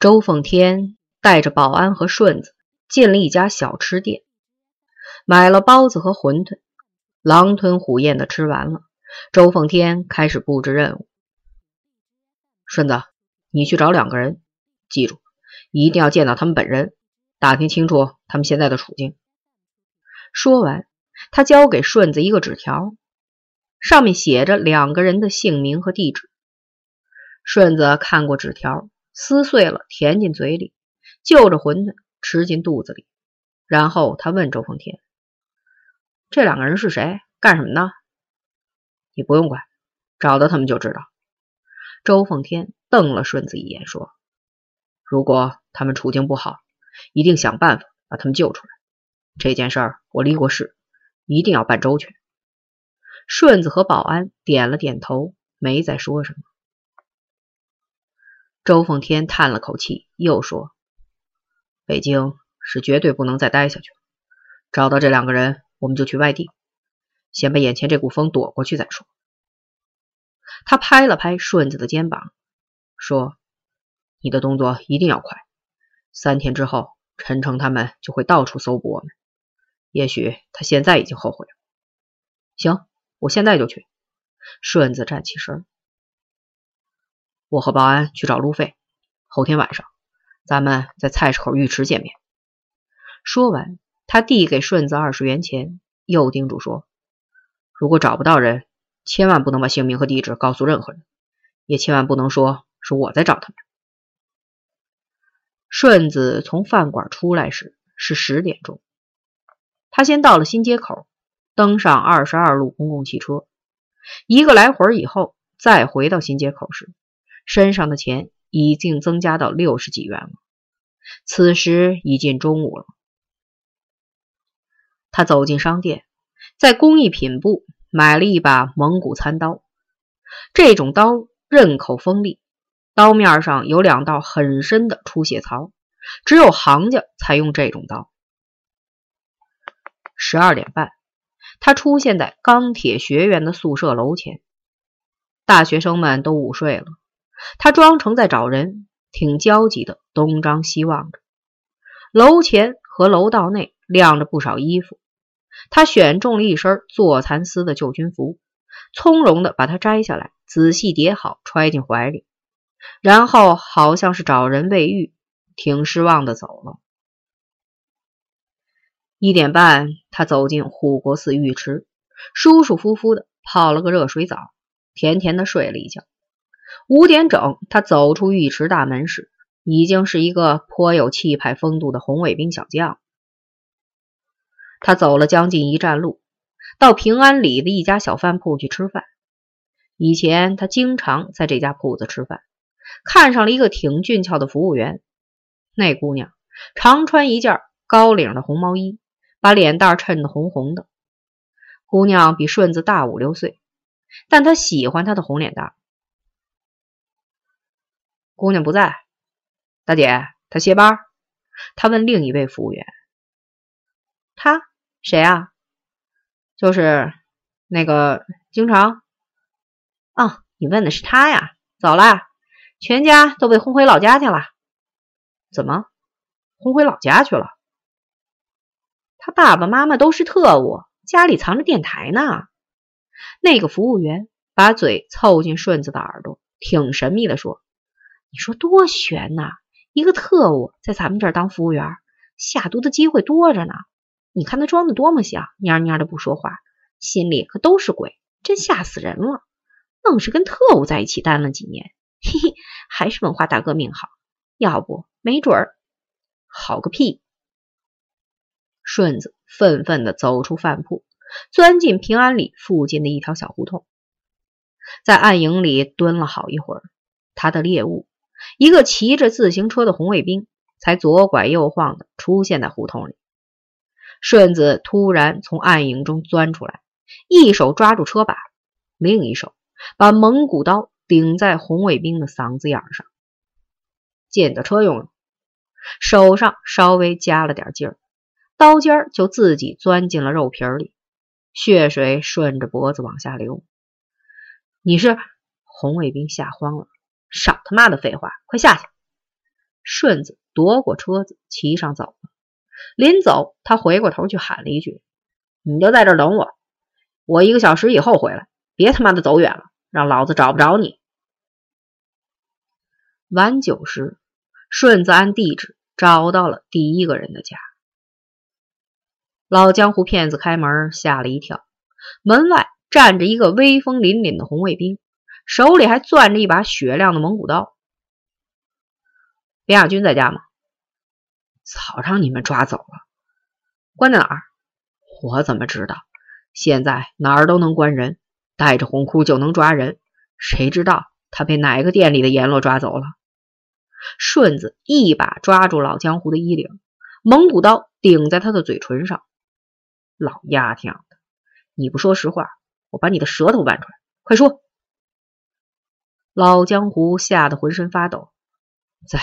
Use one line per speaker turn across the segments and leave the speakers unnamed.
周奉天带着保安和顺子进了一家小吃店，买了包子和馄饨，狼吞虎咽的吃完了。周奉天开始布置任务：顺子，你去找两个人，记住，一定要见到他们本人，打听清楚他们现在的处境。说完，他交给顺子一个纸条，上面写着两个人的姓名和地址。顺子看过纸条。撕碎了，填进嘴里，就着馄饨吃进肚子里。然后他问周凤天：“这两个人是谁？干什么呢？”“你不用管，找到他们就知道。”周凤天瞪了顺子一眼，说：“如果他们处境不好，一定想办法把他们救出来。这件事儿我立过誓，一定要办周全。”顺子和保安点了点头，没再说什么。周凤天叹了口气，又说：“北京是绝对不能再待下去了。找到这两个人，我们就去外地，先把眼前这股风躲过去再说。”他拍了拍顺子的肩膀，说：“你的动作一定要快。三天之后，陈诚他们就会到处搜捕我们。也许他现在已经后悔了。”“行，我现在就去。”顺子站起身。我和保安去找路费，后天晚上咱们在菜市口浴池见面。说完，他递给顺子二十元钱，又叮嘱说：“如果找不到人，千万不能把姓名和地址告诉任何人，也千万不能说是我在找他们。”顺子从饭馆出来时是十点钟，他先到了新街口，登上二十二路公共汽车，一个来回以后，再回到新街口时。身上的钱已经增加到六十几元了。此时已近中午了，他走进商店，在工艺品部买了一把蒙古餐刀。这种刀刃口锋利，刀面上有两道很深的出血槽，只有行家才用这种刀。十二点半，他出现在钢铁学院的宿舍楼前，大学生们都午睡了。他装成在找人，挺焦急的东张西望着。楼前和楼道内晾着不少衣服，他选中了一身坐蚕丝的旧军服，从容的把它摘下来，仔细叠好，揣进怀里，然后好像是找人未遇，挺失望的走了。一点半，他走进护国寺浴池，舒舒服服的泡了个热水澡，甜甜的睡了一觉。五点整，他走出浴池大门时，已经是一个颇有气派风度的红卫兵小将。他走了将近一站路，到平安里的一家小饭铺去吃饭。以前他经常在这家铺子吃饭，看上了一个挺俊俏的服务员。那姑娘常穿一件高领的红毛衣，把脸蛋衬得红红的。姑娘比顺子大五六岁，但他喜欢她的红脸蛋。姑娘不在，大姐，她歇班。他问另一位服务员：“他谁啊？就是那个经常……哦，你问的是他呀？走了，全家都被轰回老家去了。怎么轰回老家去了？他爸爸妈妈都是特务，家里藏着电台呢。那个服务员把嘴凑近顺子的耳朵，挺神秘的说。”你说多悬呐！一个特务在咱们这儿当服务员，下毒的机会多着呢。你看他装的多么像，蔫蔫的不说话，心里可都是鬼，真吓死人了。愣是跟特务在一起待了几年，嘿嘿，还是文化大革命好。要不没准儿好个屁！顺子愤愤的走出饭铺，钻进平安里附近的一条小胡同，在暗影里蹲了好一会儿，他的猎物。一个骑着自行车的红卫兵才左拐右晃的出现在胡同里。顺子突然从暗影中钻出来，一手抓住车把，另一手把蒙古刀顶在红卫兵的嗓子眼上。见的车用了，手上稍微加了点劲儿，刀尖就自己钻进了肉皮里，血水顺着脖子往下流。你是红卫兵吓慌了。少他妈的废话，快下去！顺子夺过车子，骑上走了。临走，他回过头去喊了一句：“你就在这等我，我一个小时以后回来，别他妈的走远了，让老子找不着你。”晚九时，顺子按地址找到了第一个人的家。老江湖骗子开门，吓了一跳，门外站着一个威风凛凛的红卫兵，手里还攥着一把雪亮的蒙古刀。边亚军在家吗？早让你们抓走了，关在哪儿？我怎么知道？现在哪儿都能关人，带着红箍就能抓人，谁知道他被哪个店里的阎罗抓走了？顺子一把抓住老江湖的衣领，蒙古刀顶在他的嘴唇上。老丫头，你不说实话，我把你的舌头剜出来！快说！老江湖吓得浑身发抖，在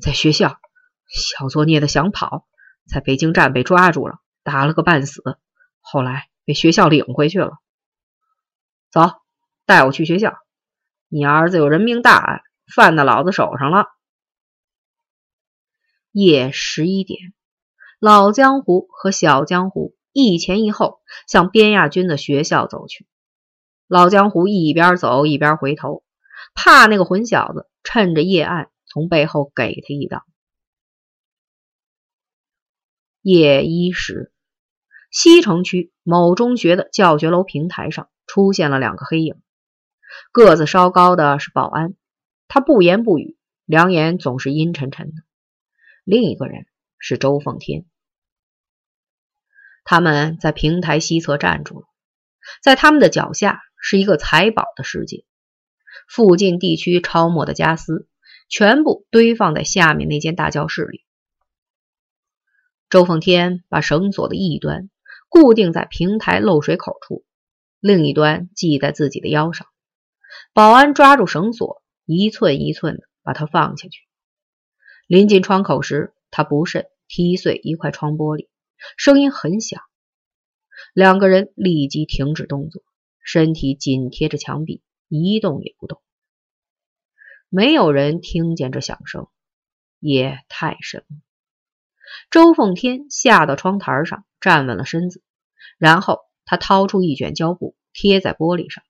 在学校。小作孽的想跑，在北京站被抓住了，打了个半死，后来被学校领回去了。走，带我去学校。你儿子有人命大案，犯在老子手上了。夜十一点，老江湖和小江湖一前一后向边亚军的学校走去。老江湖一边走一边回头，怕那个混小子趁着夜暗从背后给他一刀。夜一时，西城区某中学的教学楼平台上出现了两个黑影。个子稍高的是保安，他不言不语，两眼总是阴沉沉的。另一个人是周凤天。他们在平台西侧站住了，在他们的脚下是一个财宝的世界。附近地区抄没的家私全部堆放在下面那间大教室里。周凤天把绳索的一端固定在平台漏水口处，另一端系在自己的腰上。保安抓住绳索，一寸一寸的把它放下去。临近窗口时，他不慎踢碎一块窗玻璃，声音很响。两个人立即停止动作，身体紧贴着墙壁，一动也不动。没有人听见这响声，也太深了。周凤天下到窗台上，站稳了身子，然后他掏出一卷胶布，贴在玻璃上，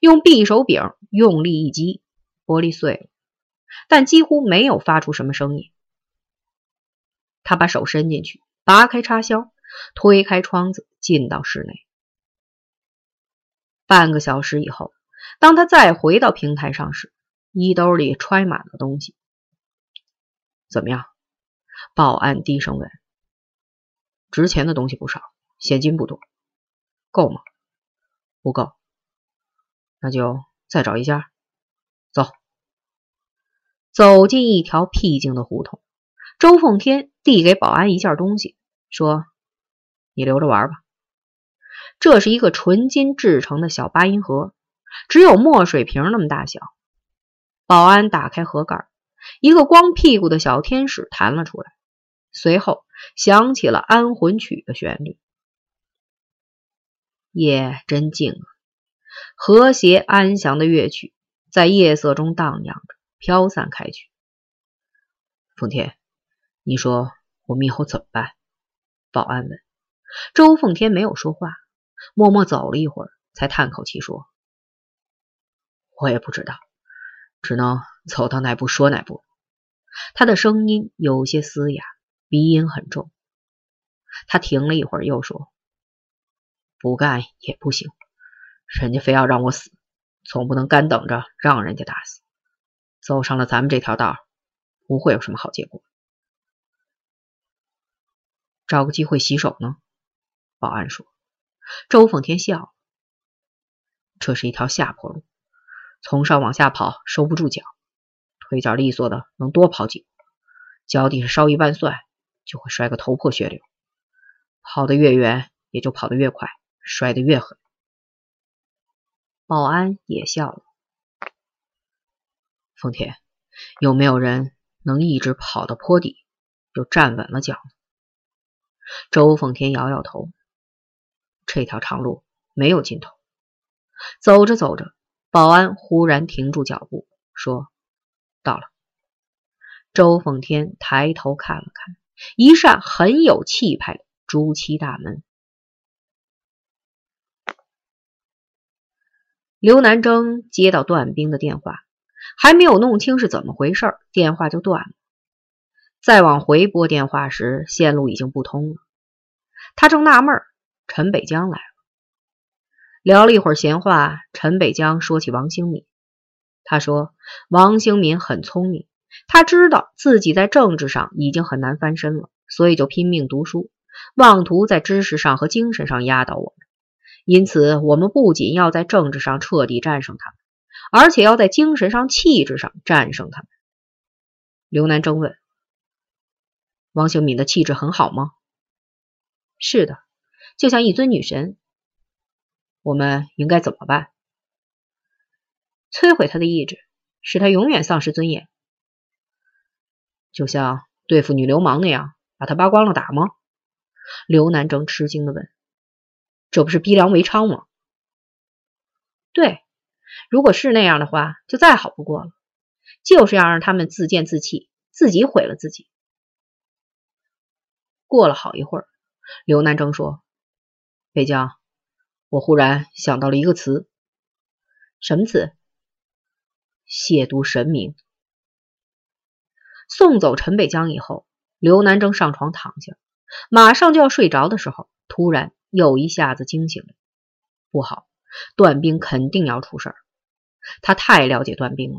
用匕首柄用力一击，玻璃碎了，但几乎没有发出什么声音。他把手伸进去，拔开插销，推开窗子，进到室内。半个小时以后，当他再回到平台上时，衣兜里揣满了东西。怎么样？保安低声问：“值钱的东西不少，现金不多，够吗？不够，那就再找一家。走。”走进一条僻静的胡同，周凤天递给保安一件东西，说：“你留着玩吧。”这是一个纯金制成的小八音盒，只有墨水瓶那么大小。保安打开盒盖，一个光屁股的小天使弹了出来。随后响起了安魂曲的旋律，夜真静啊，和谐安详的乐曲在夜色中荡漾着，飘散开去。奉天，你说我们以后怎么办？保安问。周奉天没有说话，默默走了一会儿，才叹口气说：“我也不知道，只能走到哪步说哪步。”他的声音有些嘶哑。鼻音很重，他停了一会儿，又说：“不干也不行，人家非要让我死，总不能干等着让人家打死。走上了咱们这条道，不会有什么好结果。找个机会洗手呢？”保安说。周凤天笑：“这是一条下坡路，从上往下跑收不住脚，腿脚利索的能多跑几步，脚底下稍一绊蒜。”就会摔个头破血流，跑得越远，也就跑得越快，摔得越狠。保安也笑了。奉天，有没有人能一直跑到坡底，又站稳了脚？周奉天摇摇头。这条长路没有尽头。走着走着，保安忽然停住脚步，说：“到了。”周奉天抬头看了看一扇很有气派的朱漆大门。刘南征接到段兵的电话，还没有弄清是怎么回事，电话就断了。再往回拨电话时，线路已经不通了。他正纳闷，陈北江来了。聊了一会儿闲话，陈北江说起王兴敏。他说：“王兴敏很聪明，他知道自己在政治上已经很难翻身了，所以就拼命读书，妄图在知识上和精神上压倒我们。”因此，我们不仅要在政治上彻底战胜他们，而且要在精神上、气质上战胜他们。刘南征问：“王兴敏的气质很好吗？”“是的，就像一尊女神。”“我们应该怎么办？”“摧毁他的意志，使他永远丧失尊严。”“就像对付女流氓那样，把他扒光了打吗？”刘南征吃惊的问。这不是逼良为娼吗？对，如果是那样的话，就再好不过了。就是要让他们自贱自弃，自己毁了自己。过了好一会儿，刘南征说：“北江，我忽然想到了一个词。什么词？亵渎神明。”送走陈北江以后，刘南征上床躺下，马上就要睡着的时候，突然。又一下子惊醒了，不好，段兵肯定要出事儿。他太了解段兵了。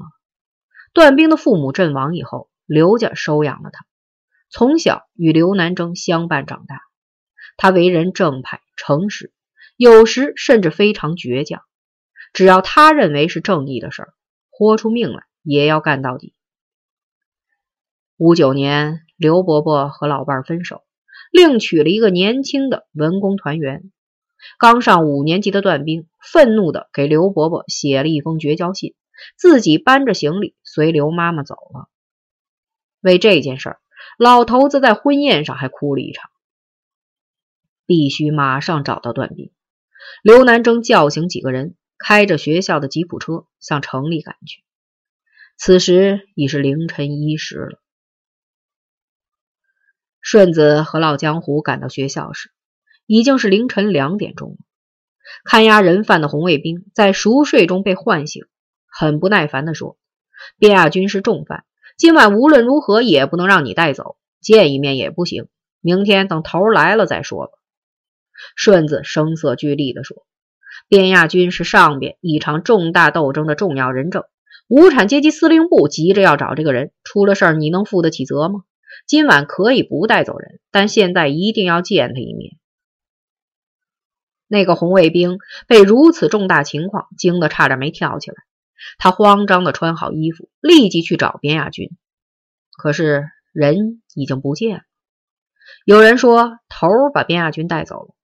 段兵的父母阵亡以后，刘家收养了他，从小与刘南征相伴长大。他为人正派、诚实，有时甚至非常倔强。只要他认为是正义的事儿，豁出命来也要干到底。五九年，刘伯伯和老伴分手。另娶了一个年轻的文工团员，刚上五年级的段兵愤怒的给刘伯伯写了一封绝交信，自己搬着行李随刘妈妈走了。为这件事儿，老头子在婚宴上还哭了一场。必须马上找到段兵。刘南征叫醒几个人，开着学校的吉普车向城里赶去。此时已是凌晨一时了。顺子和老江湖赶到学校时，已经是凌晨两点钟了。看押人犯的红卫兵在熟睡中被唤醒，很不耐烦地说：“边亚军是重犯，今晚无论如何也不能让你带走，见一面也不行。明天等头来了再说吧。”顺子声色俱厉地说：“边亚军是上边一场重大斗争的重要人证，无产阶级司令部急着要找这个人，出了事儿你能负得起责吗？”今晚可以不带走人，但现在一定要见他一面。那个红卫兵被如此重大情况惊得差点没跳起来，他慌张的穿好衣服，立即去找边亚军。可是人已经不见了。有人说头把边亚军带走了，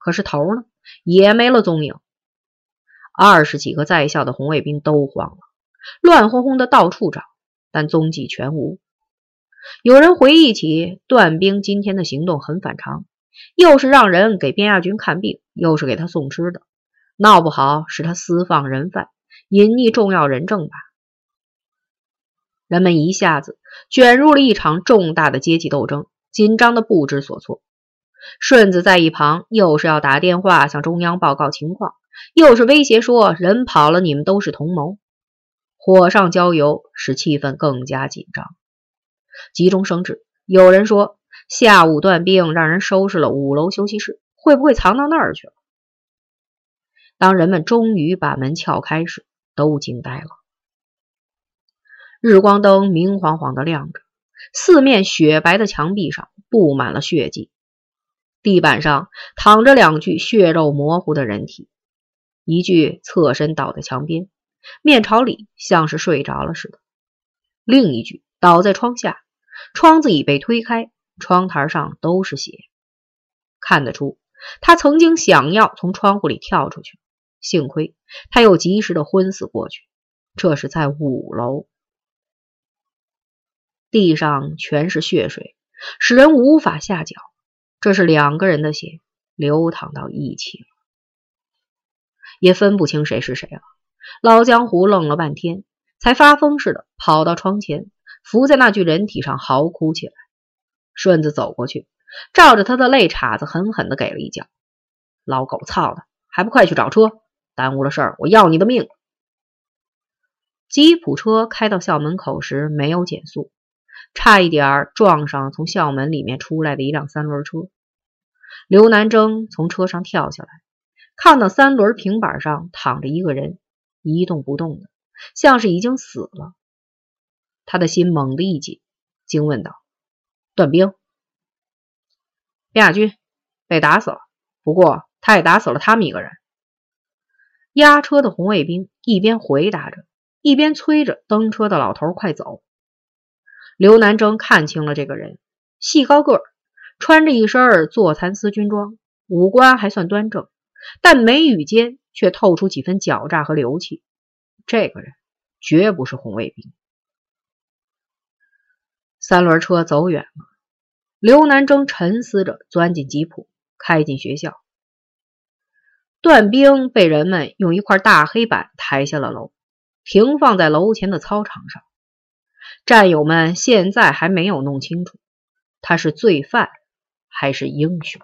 可是头呢，也没了踪影。二十几个在校的红卫兵都慌了，乱哄哄的到处找，但踪迹全无。有人回忆起段兵今天的行动很反常，又是让人给边亚军看病，又是给他送吃的，闹不好是他私放人犯，隐匿重要人证吧。人们一下子卷入了一场重大的阶级斗争，紧张的不知所措。顺子在一旁又是要打电话向中央报告情况，又是威胁说人跑了，你们都是同谋，火上浇油，使气氛更加紧张。急中生智，有人说下午段兵让人收拾了五楼休息室，会不会藏到那儿去了？当人们终于把门撬开时，都惊呆了。日光灯明晃晃的亮着，四面雪白的墙壁上布满了血迹，地板上躺着两具血肉模糊的人体，一具侧身倒在墙边，面朝里，像是睡着了似的；另一具倒在窗下。窗子已被推开，窗台上都是血，看得出他曾经想要从窗户里跳出去，幸亏他又及时的昏死过去。这是在五楼，地上全是血水，使人无法下脚。这是两个人的血流淌到一起了，也分不清谁是谁了。老江湖愣了半天，才发疯似的跑到窗前。伏在那具人体上嚎哭起来。顺子走过去，照着他的肋叉子狠狠的给了一脚。老狗操的，还不快去找车！耽误了事儿，我要你的命！吉普车开到校门口时没有减速，差一点撞上从校门里面出来的一辆三轮车。刘南征从车上跳下来，看到三轮平板上躺着一个人，一动不动的，像是已经死了。他的心猛地一紧，惊问道：“段兵，边亚军被打死了，不过他也打死了他们一个人。”押车的红卫兵一边回答着，一边催着登车的老头快走。刘南征看清了这个人，细高个儿。穿着一身坐蚕丝军装，五官还算端正，但眉宇间却透出几分狡诈和流气。这个人绝不是红卫兵。三轮车走远了，刘南征沉思着钻进吉普，开进学校。段兵被人们用一块大黑板抬下了楼，停放在楼前的操场上。战友们现在还没有弄清楚他是罪犯。还是英雄。